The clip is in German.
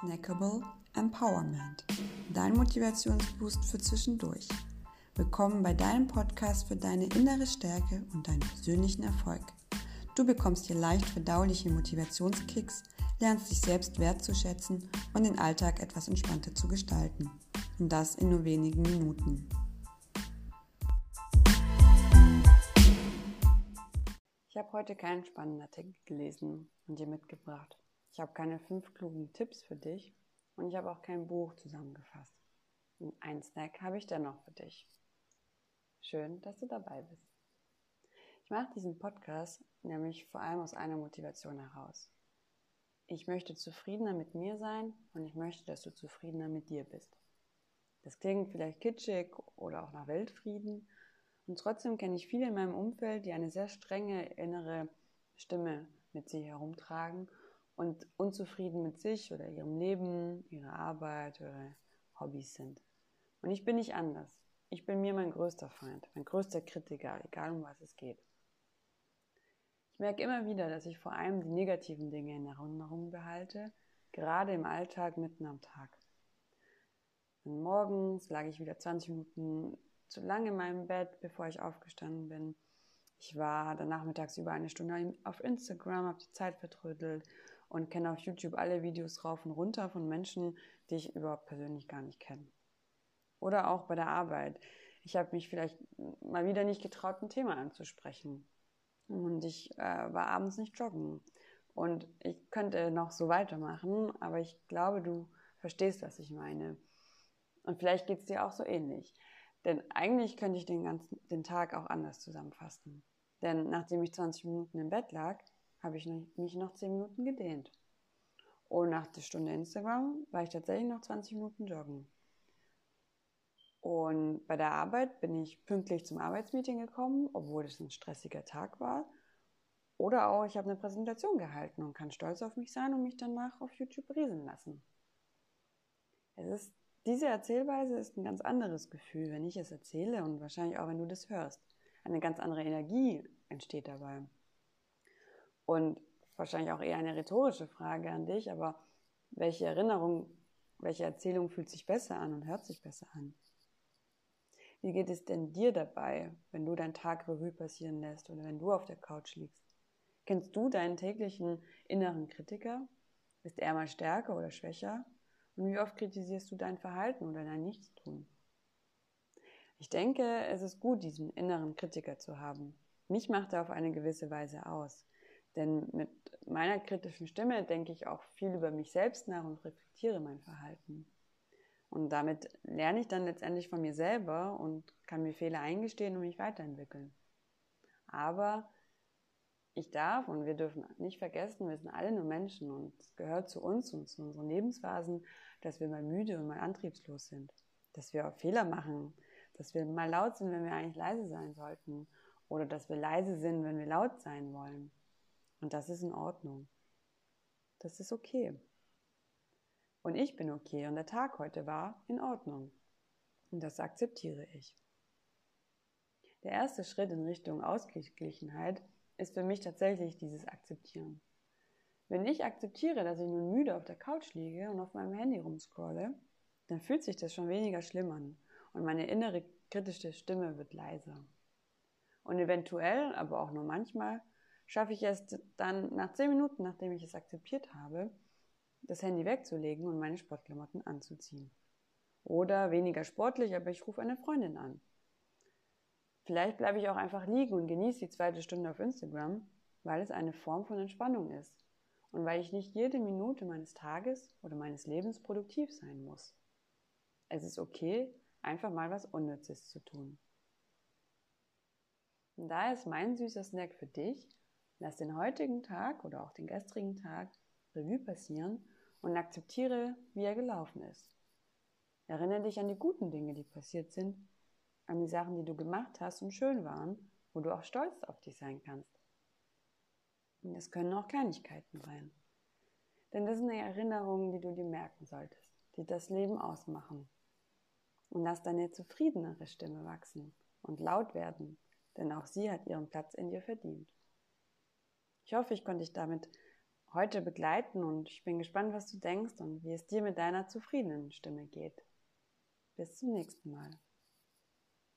Snackable Empowerment. Dein Motivationsboost für zwischendurch. Willkommen bei deinem Podcast für deine innere Stärke und deinen persönlichen Erfolg. Du bekommst hier leicht verdauliche Motivationskicks, lernst dich selbst wertzuschätzen und den Alltag etwas entspannter zu gestalten. Und das in nur wenigen Minuten. Ich habe heute keinen spannenden Artikel gelesen und dir mitgebracht. Ich habe keine fünf klugen Tipps für dich und ich habe auch kein Buch zusammengefasst. Und ein Snack habe ich dennoch für dich. Schön, dass du dabei bist. Ich mache diesen Podcast nämlich vor allem aus einer Motivation heraus. Ich möchte zufriedener mit mir sein und ich möchte, dass du zufriedener mit dir bist. Das klingt vielleicht kitschig oder auch nach Weltfrieden und trotzdem kenne ich viele in meinem Umfeld, die eine sehr strenge innere Stimme mit sich herumtragen und unzufrieden mit sich oder ihrem Leben, ihrer Arbeit, ihre Hobbys sind. Und ich bin nicht anders. Ich bin mir mein größter Feind, mein größter Kritiker, egal um was es geht. Ich merke immer wieder, dass ich vor allem die negativen Dinge in Erinnerung behalte, gerade im Alltag mitten am Tag. Und morgens lag ich wieder 20 Minuten zu lange in meinem Bett, bevor ich aufgestanden bin. Ich war dann nachmittags über eine Stunde auf Instagram, habe die Zeit vertrödelt und kenne auf YouTube alle Videos rauf und runter von Menschen, die ich überhaupt persönlich gar nicht kenne. Oder auch bei der Arbeit. Ich habe mich vielleicht mal wieder nicht getraut, ein Thema anzusprechen. Und ich äh, war abends nicht joggen. Und ich könnte noch so weitermachen, aber ich glaube, du verstehst, was ich meine. Und vielleicht geht es dir auch so ähnlich. Denn eigentlich könnte ich den ganzen den Tag auch anders zusammenfassen. Denn nachdem ich 20 Minuten im Bett lag, habe ich mich noch 10 Minuten gedehnt. Und nach der Stunde Instagram war ich tatsächlich noch 20 Minuten joggen. Und bei der Arbeit bin ich pünktlich zum Arbeitsmeeting gekommen, obwohl es ein stressiger Tag war. Oder auch, ich habe eine Präsentation gehalten und kann stolz auf mich sein und mich danach auf YouTube riesen lassen. Es ist, diese Erzählweise ist ein ganz anderes Gefühl, wenn ich es erzähle und wahrscheinlich auch, wenn du das hörst. Eine ganz andere Energie entsteht dabei. Und wahrscheinlich auch eher eine rhetorische Frage an dich, aber welche Erinnerung, welche Erzählung fühlt sich besser an und hört sich besser an? Wie geht es denn dir dabei, wenn du deinen Tag Revue passieren lässt oder wenn du auf der Couch liegst? Kennst du deinen täglichen inneren Kritiker? Ist er mal stärker oder schwächer? Und wie oft kritisierst du dein Verhalten oder dein Nichtstun? Ich denke, es ist gut, diesen inneren Kritiker zu haben. Mich macht er auf eine gewisse Weise aus. Denn mit meiner kritischen Stimme denke ich auch viel über mich selbst nach und reflektiere mein Verhalten. Und damit lerne ich dann letztendlich von mir selber und kann mir Fehler eingestehen und mich weiterentwickeln. Aber ich darf und wir dürfen nicht vergessen, wir sind alle nur Menschen und es gehört zu uns und zu unseren Lebensphasen, dass wir mal müde und mal antriebslos sind, dass wir auch Fehler machen, dass wir mal laut sind, wenn wir eigentlich leise sein sollten oder dass wir leise sind, wenn wir laut sein wollen. Und das ist in Ordnung. Das ist okay. Und ich bin okay und der Tag heute war in Ordnung. Und das akzeptiere ich. Der erste Schritt in Richtung Ausgeglichenheit ist für mich tatsächlich dieses Akzeptieren. Wenn ich akzeptiere, dass ich nun müde auf der Couch liege und auf meinem Handy rumscrolle, dann fühlt sich das schon weniger schlimm an und meine innere kritische Stimme wird leiser. Und eventuell, aber auch nur manchmal, schaffe ich es dann nach zehn Minuten, nachdem ich es akzeptiert habe, das Handy wegzulegen und meine Sportklamotten anzuziehen. Oder weniger sportlich, aber ich rufe eine Freundin an. Vielleicht bleibe ich auch einfach liegen und genieße die zweite Stunde auf Instagram, weil es eine Form von Entspannung ist und weil ich nicht jede Minute meines Tages oder meines Lebens produktiv sein muss. Es ist okay, einfach mal was Unnützes zu tun. Und daher ist mein süßer Snack für dich, Lass den heutigen Tag oder auch den gestrigen Tag Revue passieren und akzeptiere, wie er gelaufen ist. Erinnere dich an die guten Dinge, die passiert sind, an die Sachen, die du gemacht hast und schön waren, wo du auch stolz auf dich sein kannst. Und es können auch Kleinigkeiten sein. Denn das sind Erinnerungen, die du dir merken solltest, die das Leben ausmachen. Und lass deine zufriedenere Stimme wachsen und laut werden, denn auch sie hat ihren Platz in dir verdient. Ich hoffe, ich konnte dich damit heute begleiten und ich bin gespannt, was du denkst und wie es dir mit deiner zufriedenen Stimme geht. Bis zum nächsten Mal.